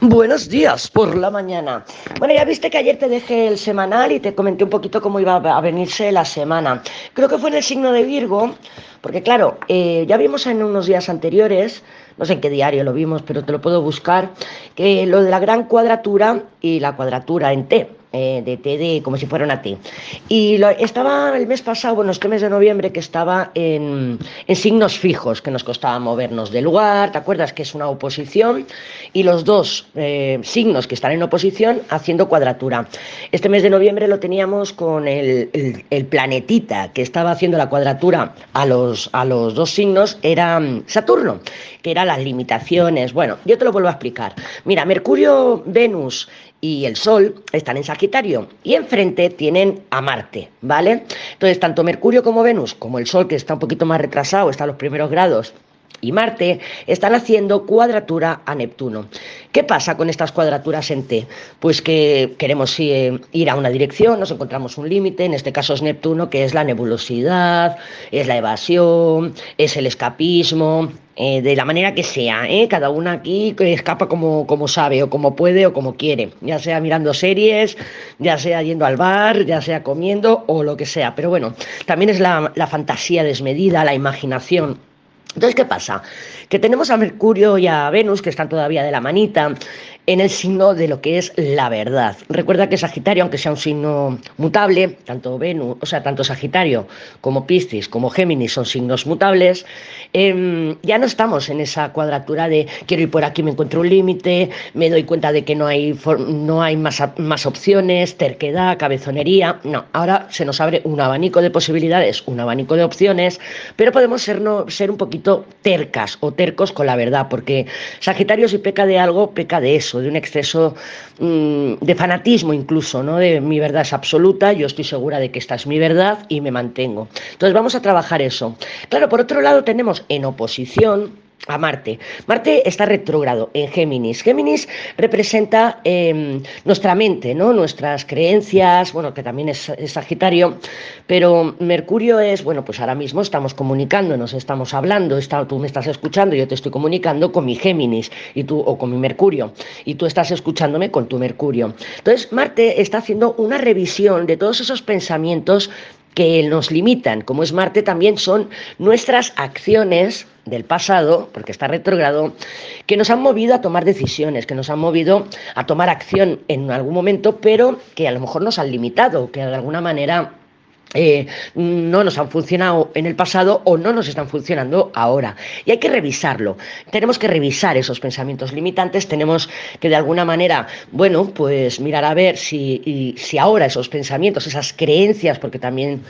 Buenos días por la mañana. Bueno, ya viste que ayer te dejé el semanal y te comenté un poquito cómo iba a venirse la semana. Creo que fue en el signo de Virgo, porque claro, eh, ya vimos en unos días anteriores, no sé en qué diario lo vimos, pero te lo puedo buscar, que lo de la gran cuadratura y la cuadratura en T. Eh, de T de como si fuera una T. Y lo, estaba el mes pasado, bueno, este mes de noviembre, que estaba en, en, signos fijos, que nos costaba movernos de lugar, ¿te acuerdas? Que es una oposición, y los dos eh, signos que están en oposición haciendo cuadratura. Este mes de noviembre lo teníamos con el, el, el planetita que estaba haciendo la cuadratura a los, a los dos signos, era mm, Saturno, que eran las limitaciones. Bueno, yo te lo vuelvo a explicar. Mira, Mercurio, Venus y el Sol están en Sagitario y enfrente tienen a Marte, ¿vale? Entonces, tanto Mercurio como Venus, como el Sol, que está un poquito más retrasado, está a los primeros grados, y Marte están haciendo cuadratura a Neptuno. ¿Qué pasa con estas cuadraturas en T? Pues que queremos ir a una dirección, nos encontramos un límite, en este caso es Neptuno, que es la nebulosidad, es la evasión, es el escapismo, eh, de la manera que sea, ¿eh? cada una aquí escapa como, como sabe, o como puede, o como quiere, ya sea mirando series, ya sea yendo al bar, ya sea comiendo, o lo que sea. Pero bueno, también es la, la fantasía desmedida, la imaginación. Entonces, ¿qué pasa? Que tenemos a Mercurio y a Venus, que están todavía de la manita, en el signo de lo que es la verdad. Recuerda que Sagitario, aunque sea un signo mutable, tanto Venus, o sea, tanto Sagitario como Piscis como Géminis son signos mutables, eh, ya no estamos en esa cuadratura de quiero ir por aquí, me encuentro un límite, me doy cuenta de que no hay, no hay más, más opciones, terquedad, cabezonería. No, ahora se nos abre un abanico de posibilidades, un abanico de opciones, pero podemos ser, no, ser un poquito tercas o tercos con la verdad, porque Sagitario si peca de algo, peca de eso de un exceso mmm, de fanatismo incluso, ¿no? De mi verdad es absoluta, yo estoy segura de que esta es mi verdad y me mantengo. Entonces vamos a trabajar eso. Claro, por otro lado tenemos en oposición a Marte. Marte está retrógrado en Géminis. Géminis representa eh, nuestra mente, ¿no? nuestras creencias, bueno, que también es, es, Sagitario, pero Mercurio es, bueno, pues ahora mismo estamos comunicándonos, estamos hablando, está, tú me estás escuchando, yo te estoy comunicando con mi Géminis y tú, o con mi Mercurio, y tú estás escuchándome con tu Mercurio. Entonces, Marte está haciendo una revisión de todos esos pensamientos que nos limitan, como es Marte, también son nuestras acciones del pasado, porque está retrógrado, que nos han movido a tomar decisiones, que nos han movido a tomar acción en algún momento, pero que a lo mejor nos han limitado, que de alguna manera eh, no nos han funcionado en el pasado o no nos están funcionando ahora. Y hay que revisarlo. Tenemos que revisar esos pensamientos limitantes, tenemos que de alguna manera, bueno, pues mirar a ver si, si ahora esos pensamientos, esas creencias, porque también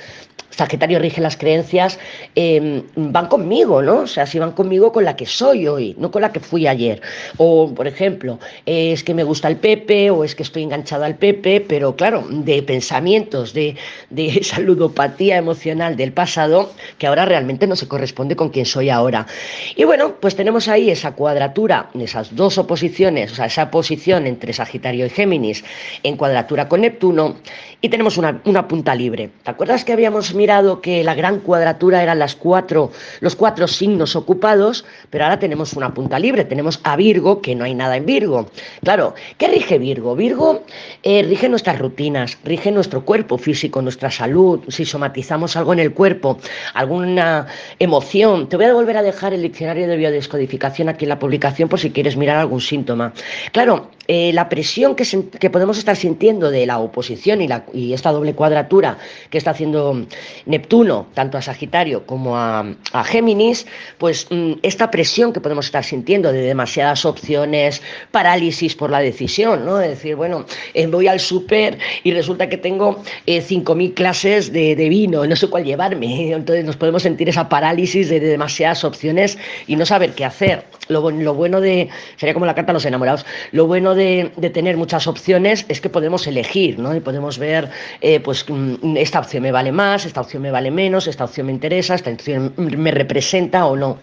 Sagitario rige las creencias, eh, van conmigo, ¿no? O sea, si van conmigo con la que soy hoy, no con la que fui ayer. O, por ejemplo, es que me gusta el Pepe o es que estoy enganchado al Pepe, pero claro, de pensamientos, de, de esa ludopatía emocional del pasado, que ahora realmente no se corresponde con quien soy ahora. Y bueno, pues tenemos ahí esa cuadratura, esas dos oposiciones, o sea, esa posición entre Sagitario y Géminis en cuadratura con Neptuno, y tenemos una, una punta libre. ¿Te acuerdas que habíamos mirado que la gran cuadratura eran las cuatro, los cuatro signos ocupados, pero ahora tenemos una punta libre, tenemos a Virgo, que no hay nada en Virgo. Claro, ¿qué rige Virgo? Virgo eh, rige nuestras rutinas, rige nuestro cuerpo físico, nuestra salud, si somatizamos algo en el cuerpo, alguna emoción. Te voy a volver a dejar el diccionario de biodescodificación aquí en la publicación por si quieres mirar algún síntoma. Claro, eh, la presión que, podemos estar sintiendo de la oposición y, esta doble cuadratura que está haciendo Neptuno, tanto a Sagitario como a, a Géminis, pues mm, esta presión que podemos estar sintiendo de demasiadas opciones, parálisis por la decisión, ¿no? De decir, bueno, eh, voy al súper y resulta que tengo eh, 5.000 clases de, vino, no sé cuál llevarme. Entonces nos podemos sentir esa parálisis de, de demasiadas opciones y no saber qué hacer. Lo, lo, bueno de, sería como la carta a los enamorados, lo bueno de, de, tener muchas opciones es que podemos elegir, ¿no? Y podemos ver, eh, pues mm, esta opción me vale más, esta opción me vale menos, esta opción me interesa, esta opción me representa o no.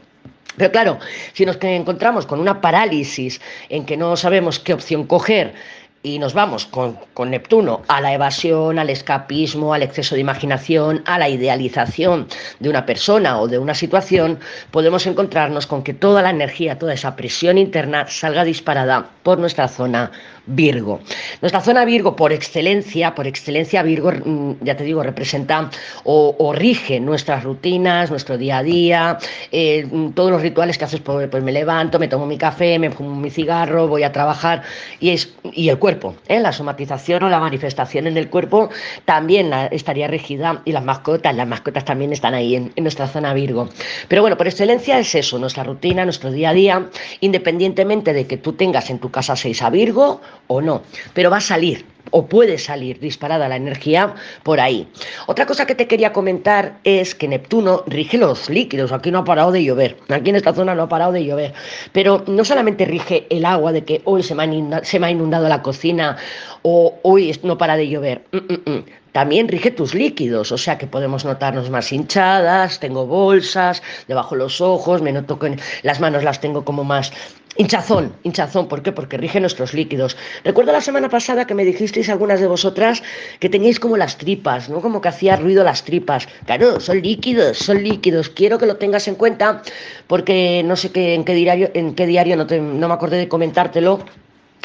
Pero claro, si nos encontramos con una parálisis en que no sabemos qué opción coger, y nos vamos con, con, Neptuno a la evasión, al escapismo, al exceso de imaginación, a la idealización de una persona o de una situación, podemos encontrarnos con que toda la energía, toda esa presión interna salga disparada por nuestra zona Virgo. Nuestra zona Virgo, por excelencia, por excelencia Virgo, mm, ya te digo, representa o, rige nuestras rutinas, nuestro día a día, eh, todos los rituales que haces, pues, pues, me levanto, me tomo mi café, me fumo mi cigarro, voy a trabajar y, es, y el cuerpo, ¿eh? la somatización o la manifestación en el cuerpo también estaría regida y las mascotas, las mascotas también están ahí en, en nuestra zona Virgo. Pero bueno, por excelencia es eso, nuestra rutina, nuestro día a día, independientemente de que tú tengas en tu casa 6 a Virgo o no, pero va a salir o puede salir disparada la energía por ahí. Otra cosa que te quería comentar es que Neptuno rige los líquidos, aquí no ha parado de llover, aquí en esta zona no ha parado de llover, pero no solamente rige el agua de que hoy se me ha inundado, la cocina o hoy no para de llover. Mm, mm, mm. También rige tus líquidos, o sea que podemos notarnos más hinchadas, tengo bolsas debajo de los ojos, me noto que las manos las tengo como más hinchazón, hinchazón, ¿por qué? Porque rige nuestros líquidos. Recuerdo la semana pasada que me dijisteis algunas de vosotras que teníais como las tripas, ¿no? Como que hacía ruido las tripas. Claro, son líquidos, son líquidos. Quiero que lo tengas en cuenta porque no sé qué, en qué diario, en qué diario no, me acordé de comentártelo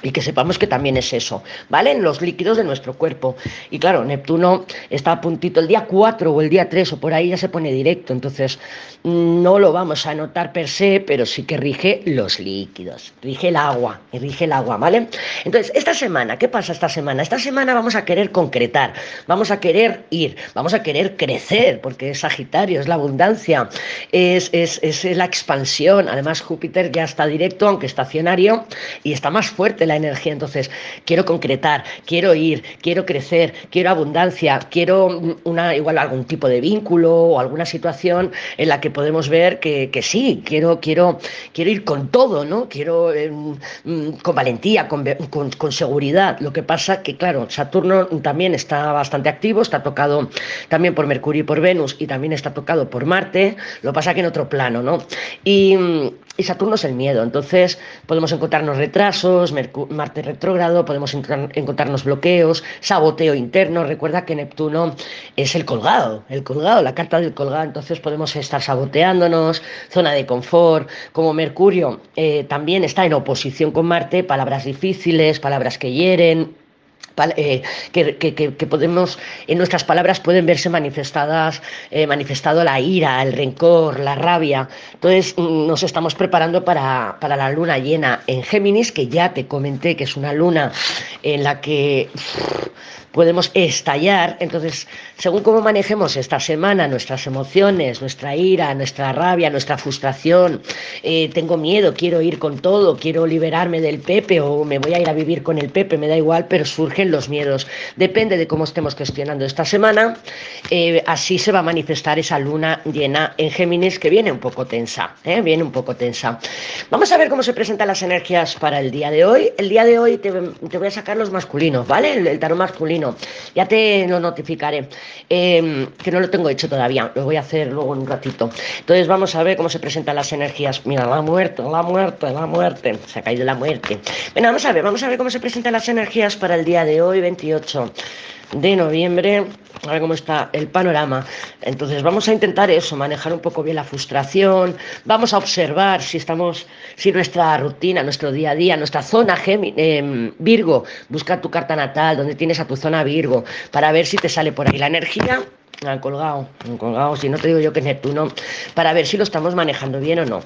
y que sepamos que también es eso, ¿vale? En los líquidos de nuestro cuerpo. Y claro, Neptuno está a puntito el día 4 o el día 3 o por ahí ya se pone directo, entonces no lo vamos a notar per se, pero sí que rige los líquidos, rige el agua, rige el agua, ¿vale? Entonces, esta semana, ¿qué pasa esta semana? Esta semana vamos a querer concretar, vamos a querer ir, vamos a querer crecer, porque es Sagitario, es la abundancia, es, es, es la expansión, además Júpiter ya está directo, aunque estacionario, y está más fuerte la energía. Entonces, quiero concretar, quiero ir, quiero crecer, quiero abundancia, quiero una, igual algún tipo de vínculo o alguna situación en la que podemos ver que, que sí, quiero, quiero, quiero ir con todo, ¿no? Quiero eh, con valentía, con, con, seguridad. Lo que pasa que, claro, Saturno también está bastante activo, está tocado también por Mercurio y por Venus y también está tocado por Marte, lo pasa que en otro plano, ¿no? Y Saturno es el miedo, entonces podemos encontrarnos retrasos, Marte retrógrado, podemos encontrarnos bloqueos, saboteo interno, recuerda que Neptuno es el colgado, el colgado, la carta del colgado, entonces podemos estar saboteándonos, zona de confort, como Mercurio eh, también está en oposición con Marte, palabras difíciles, palabras que hieren, eh, que, que, que, podemos, en nuestras palabras pueden verse manifestadas, eh, manifestado la ira, el rencor, la rabia. Entonces mm, nos estamos preparando para, para, la luna llena en Géminis, que ya te comenté que es una luna en la que podemos estallar. Entonces, según cómo manejemos esta semana nuestras emociones, nuestra ira, nuestra rabia, nuestra frustración, eh, tengo miedo, quiero ir con todo, quiero liberarme del Pepe o me voy a ir a vivir con el Pepe, me da igual, pero surgen los miedos. Depende de cómo estemos gestionando esta semana, eh, así se va a manifestar esa luna llena en Géminis que viene un poco tensa, ¿eh? viene un poco tensa. Vamos a ver cómo se presentan las energías para el día de hoy. El día de hoy te, te voy a sacar los masculinos, ¿vale? El, el tarot masculino ya te lo notificaré, eh, que no lo tengo hecho todavía, lo voy a hacer luego en un ratito. Entonces vamos a ver cómo se presentan las energías. Mira, la muerte, la muerte, la muerte, se ha caído la muerte. Bueno, vamos a ver, vamos a ver cómo se presentan las energías para el día de hoy, 28 de noviembre, a ver cómo está el panorama. Entonces vamos a intentar eso, manejar un poco bien la frustración, vamos a observar si estamos, si nuestra rutina, nuestro día a día, nuestra zona eh, Virgo, busca tu carta natal, donde tienes a tu zona Virgo, para ver si te sale por ahí la energía. Han colgado, han colgado, si no te digo yo que es Neptuno, para ver si lo estamos manejando bien o no.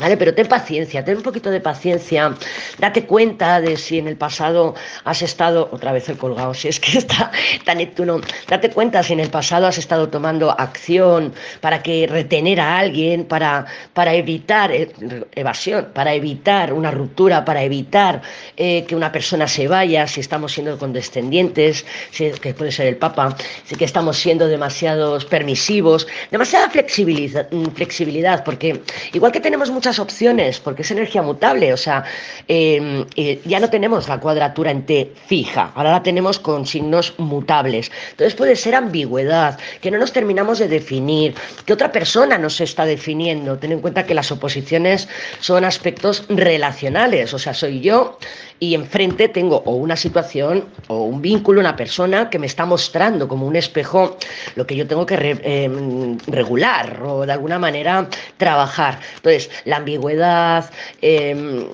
¿Vale? Pero ten paciencia, ten un poquito de paciencia, date cuenta de si en el pasado has estado, otra vez el colgado, si es que está, tan Neptuno, date cuenta si en el pasado has estado tomando acción para que retener a alguien, para, para evitar eh, evasión, para evitar una ruptura, para evitar eh, que una persona se vaya, si estamos siendo condescendientes, si, que puede ser el Papa, si que estamos siendo demasiados permisivos, demasiada flexibilidad, flexibilidad porque igual que tenemos muchas opciones, porque es energía mutable, o sea, em, eh, ya no tenemos la cuadratura en T fija, ahora la tenemos con signos mutables. Entonces puede ser ambigüedad, que no nos terminamos de definir, que otra persona nos está definiendo. Ten en cuenta que las oposiciones son aspectos relacionales, o sea, soy yo y enfrente tengo o una situación o un vínculo, una persona que me está mostrando como un espejo lo que yo tengo que em, regular o de alguna manera trabajar. Entonces, la ambigüedad, em,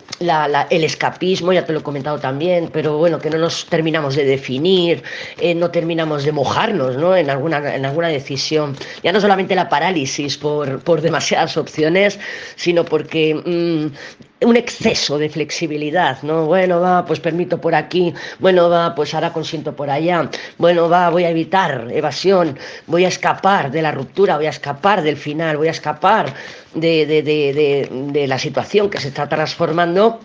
el escapismo, ya te lo he comentado también, pero bueno, que no nos terminamos de definir, eh, no terminamos de mojarnos ¿no? en, alguna, en alguna decisión. Ya no solamente la parálisis por, por demasiadas opciones, sino porque... Mm, un exceso de flexibilidad, ¿no? Bueno, va, pues permito por aquí, bueno, va, pues ahora consiento por allá, bueno, va, voy a evitar evasión, voy a escapar de la ruptura, voy a escapar del final, voy a escapar de, de, de, de la situación que se está transformando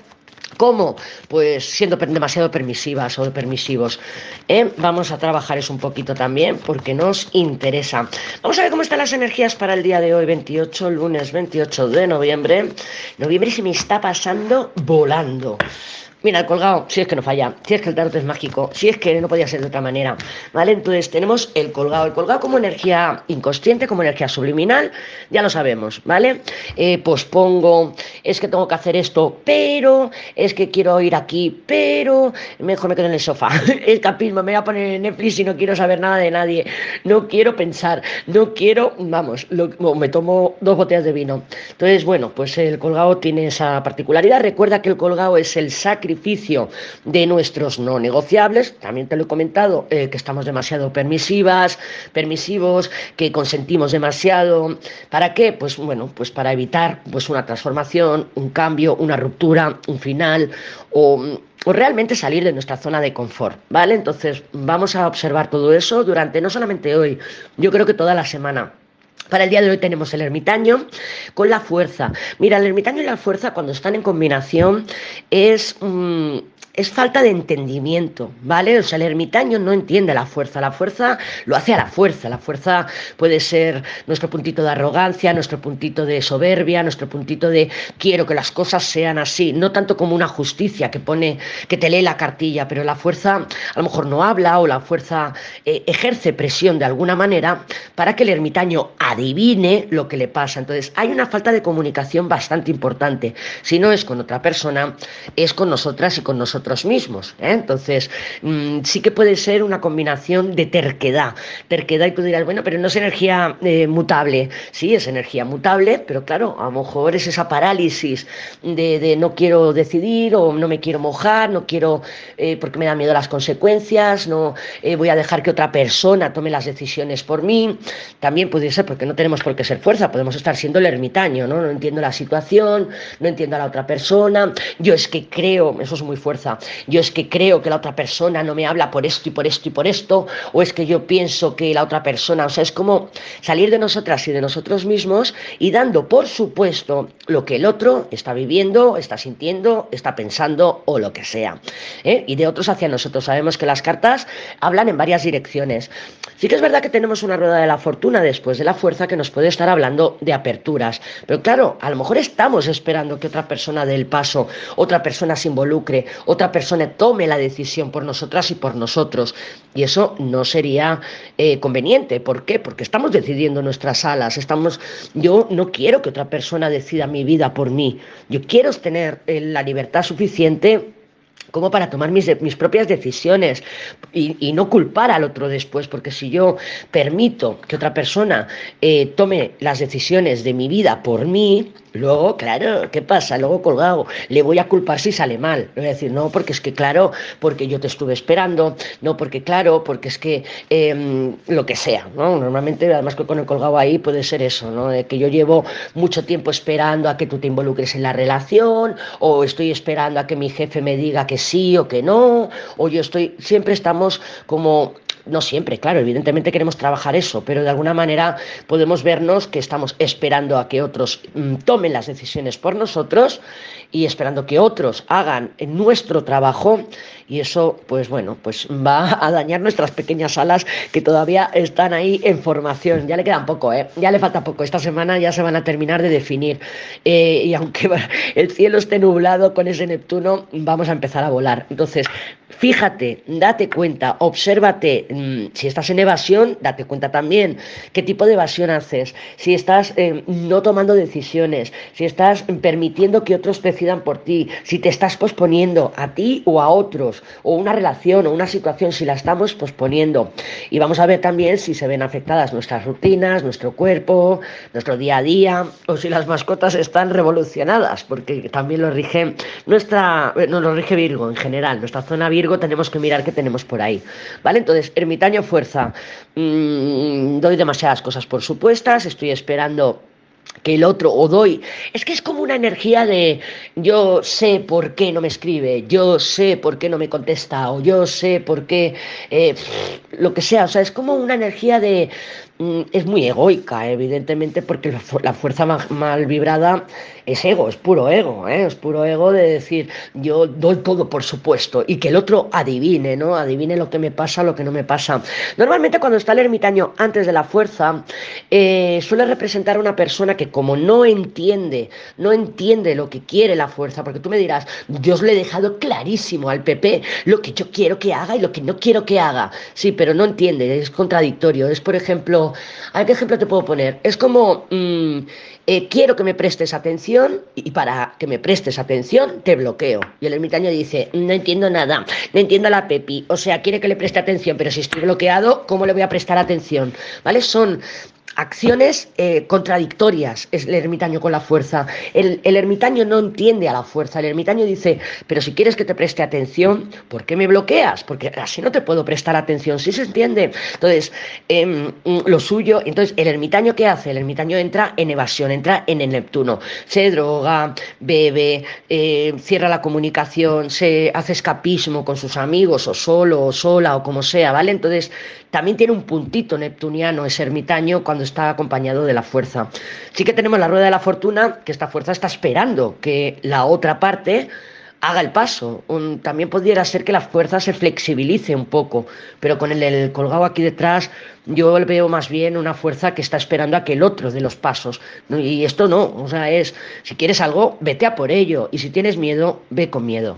¿Cómo? Pues siendo demasiado permisivas o permisivos. ¿eh? Vamos a trabajar eso un poquito también porque nos interesa. Vamos a ver cómo están las energías para el día de hoy, 28, lunes 28 de noviembre. Noviembre se me está pasando volando. Mira, el colgado, si es que no falla, si es que el tarot es mágico, si es que no podía ser de otra manera, ¿vale? Entonces tenemos el colgado, el colgado como energía inconsciente, como energía subliminal, ya lo sabemos, ¿vale? Eh, pospongo, es que tengo que hacer esto, pero, es que quiero ir aquí, pero, mejor me quedo en el sofá, escapismo, me voy a poner en Netflix y no quiero saber nada de nadie, no quiero pensar, no quiero, vamos, me tomo dos botellas de vino. Entonces, bueno, pues el colgado tiene esa particularidad, recuerda que el colgado es el sacrificio de nuestros no negociables. También te lo he comentado, eh, que estamos demasiado permisivas, permisivos, que consentimos demasiado. ¿Para qué? Pues bueno, pues para evitar pues una transformación, un cambio, una ruptura, un final o, o realmente salir de nuestra zona de confort, ¿vale? Entonces vamos a observar todo eso durante no solamente hoy, yo creo que toda la semana. Para el día de hoy tenemos el ermitaño con la fuerza. Mira, el ermitaño y la fuerza cuando están en combinación es... Mm, es falta de entendimiento, ¿vale? O sea, el ermitaño no entiende la fuerza, la fuerza lo hace a la fuerza, la fuerza puede ser nuestro puntito de arrogancia, nuestro puntito de soberbia, nuestro puntito de quiero que las cosas sean así, no tanto como una justicia que pone, que te lee la cartilla, pero la fuerza a lo mejor no habla o la fuerza eh, ejerce presión de alguna manera para que el ermitaño adivine lo que le pasa. Entonces, hay una falta de comunicación bastante importante. Si no es con otra persona, es con nosotras y con nosotros mismos. ¿eh? Entonces, mm, sí que puede ser una combinación de terquedad. Terquedad y tú dirás, bueno, pero no es energía eh, mutable. Sí, es energía mutable, pero claro, a lo mejor es esa parálisis de, no quiero decidir o no me quiero mojar, no quiero eh, porque me da miedo las consecuencias, no voy a dejar que otra persona tome las decisiones por mí. También puede ser porque no tenemos por qué ser fuerza, podemos estar siendo el ermitaño, ¿no? No entiendo la situación, no entiendo a la otra persona. Yo es que creo, eso es muy fuerza, yo es que creo que la otra persona no me habla por esto y por esto y por esto, o es que yo pienso que la otra persona, o sea, es como salir de nosotras y de nosotros mismos y dando por supuesto lo que el otro está viviendo, está sintiendo, está pensando o lo que sea. ¿eh? Y de otros hacia nosotros. Sabemos que las cartas hablan en varias direcciones. Sí que es verdad que tenemos una rueda de la fortuna después de la fuerza que nos puede estar hablando de aperturas, pero claro, a lo mejor estamos esperando que otra persona dé el paso, otra persona se involucre, otra persona tome la decisión por nosotras y por nosotros. Y eso no sería eh, conveniente. ¿Por qué? Porque estamos decidiendo nuestras alas. Estamos, yo no quiero que otra persona decida mi vida por mí. Yo quiero tener eh, la libertad suficiente como para tomar mis, mis propias decisiones y, y, no culpar al otro después, porque si yo permito que otra persona eh, tome las decisiones de mi vida por mí, Luego, claro, ¿qué pasa? Luego colgado, le voy a culpar si sale mal. Le voy a decir, no, porque es que, claro, porque yo te estuve esperando, no, porque, claro, porque es que em, lo que sea, ¿no? Normalmente, además que con el colgado ahí puede ser eso, ¿no? De que yo llevo mucho tiempo esperando a que tú te involucres en la relación, o estoy esperando a que mi jefe me diga que sí o que no, o yo estoy, siempre estamos como no siempre, claro, evidentemente queremos trabajar eso, pero de alguna manera podemos vernos que estamos esperando a que otros mm, tomen las decisiones por nosotros y esperando que otros hagan nuestro trabajo y eso, pues bueno, pues va a dañar nuestras pequeñas alas que todavía están ahí en formación. Ya le quedan poco, ¿eh? Ya le falta poco. Esta semana ya se van a terminar de definir. Eh, y aunque el cielo esté nublado con ese Neptuno, vamos a empezar a volar. Entonces, fíjate, date cuenta, obsérvate. Mm, si estás en evasión, date cuenta también qué tipo de evasión haces. Si estás eh, no tomando decisiones, si estás permitiendo que otros decidan por ti, si te estás posponiendo a ti o a otros o una relación o una situación si la estamos posponiendo. Y vamos a ver también si se ven afectadas nuestras rutinas, nuestro cuerpo, nuestro día a día, o si las mascotas están revolucionadas, porque también lo rige nuestra, eh, no lo rige Virgo en general, nuestra zona Virgo tenemos que mirar qué tenemos por ahí. ¿Vale? Entonces, ermitaño fuerza. Mm, doy demasiadas cosas por supuestas, estoy esperando que el otro o doy. Es que es como una energía de yo sé por qué no me escribe, yo sé por qué no me contesta, o yo sé por qué eh, lo que sea. O sea, es como una energía de Mm, es muy egoica, evidentemente, porque la, fuerza mal, vibrada es ego, es puro ego, ¿eh? es puro ego de decir, yo doy todo por supuesto, y que el otro adivine, ¿no? Adivine lo que me pasa, lo que no me pasa. Normalmente cuando está el ermitaño antes de la fuerza, eh, suele representar a una persona que como no entiende, no entiende lo que quiere la fuerza, porque tú me dirás, Dios le he dejado clarísimo al PP lo que yo quiero que haga y lo que no quiero que haga. Sí, pero no entiende, es contradictorio. Es, por ejemplo, ¿a qué ejemplo te puedo poner? Es como, mm, eh, quiero que me prestes atención y para que me prestes atención te bloqueo. Y el ermitaño dice, no entiendo nada, no entiendo a la Pepi. O sea, quiere que le preste atención, pero si estoy bloqueado, ¿cómo le voy a prestar atención? ¿Vale? Son acciones eh, contradictorias es el ermitaño con la fuerza. El, ermitaño no entiende a la fuerza. El ermitaño dice, pero si quieres que te preste atención, ¿por qué me bloqueas? Porque así no te puedo prestar atención. ¿Sí se entiende? Entonces, em, lo suyo, entonces, ¿el ermitaño qué hace? El ermitaño entra en evasión, entra en el Neptuno. Se droga, bebe, eh, cierra la comunicación, se hace escapismo con sus amigos, o solo, o sola, o como sea, ¿vale? Entonces, también tiene un puntito neptuniano ese ermitaño cuando está acompañado de la fuerza. Sí que tenemos la rueda de la fortuna, que esta fuerza está esperando que la otra parte haga el paso. también pudiera ser que la fuerza se flexibilice un poco, pero con el, colgado aquí detrás yo veo más bien una fuerza que está esperando a que el otro dé los pasos. Y esto no, o sea, es, si quieres algo, vete a por ello, y si tienes miedo, ve con miedo.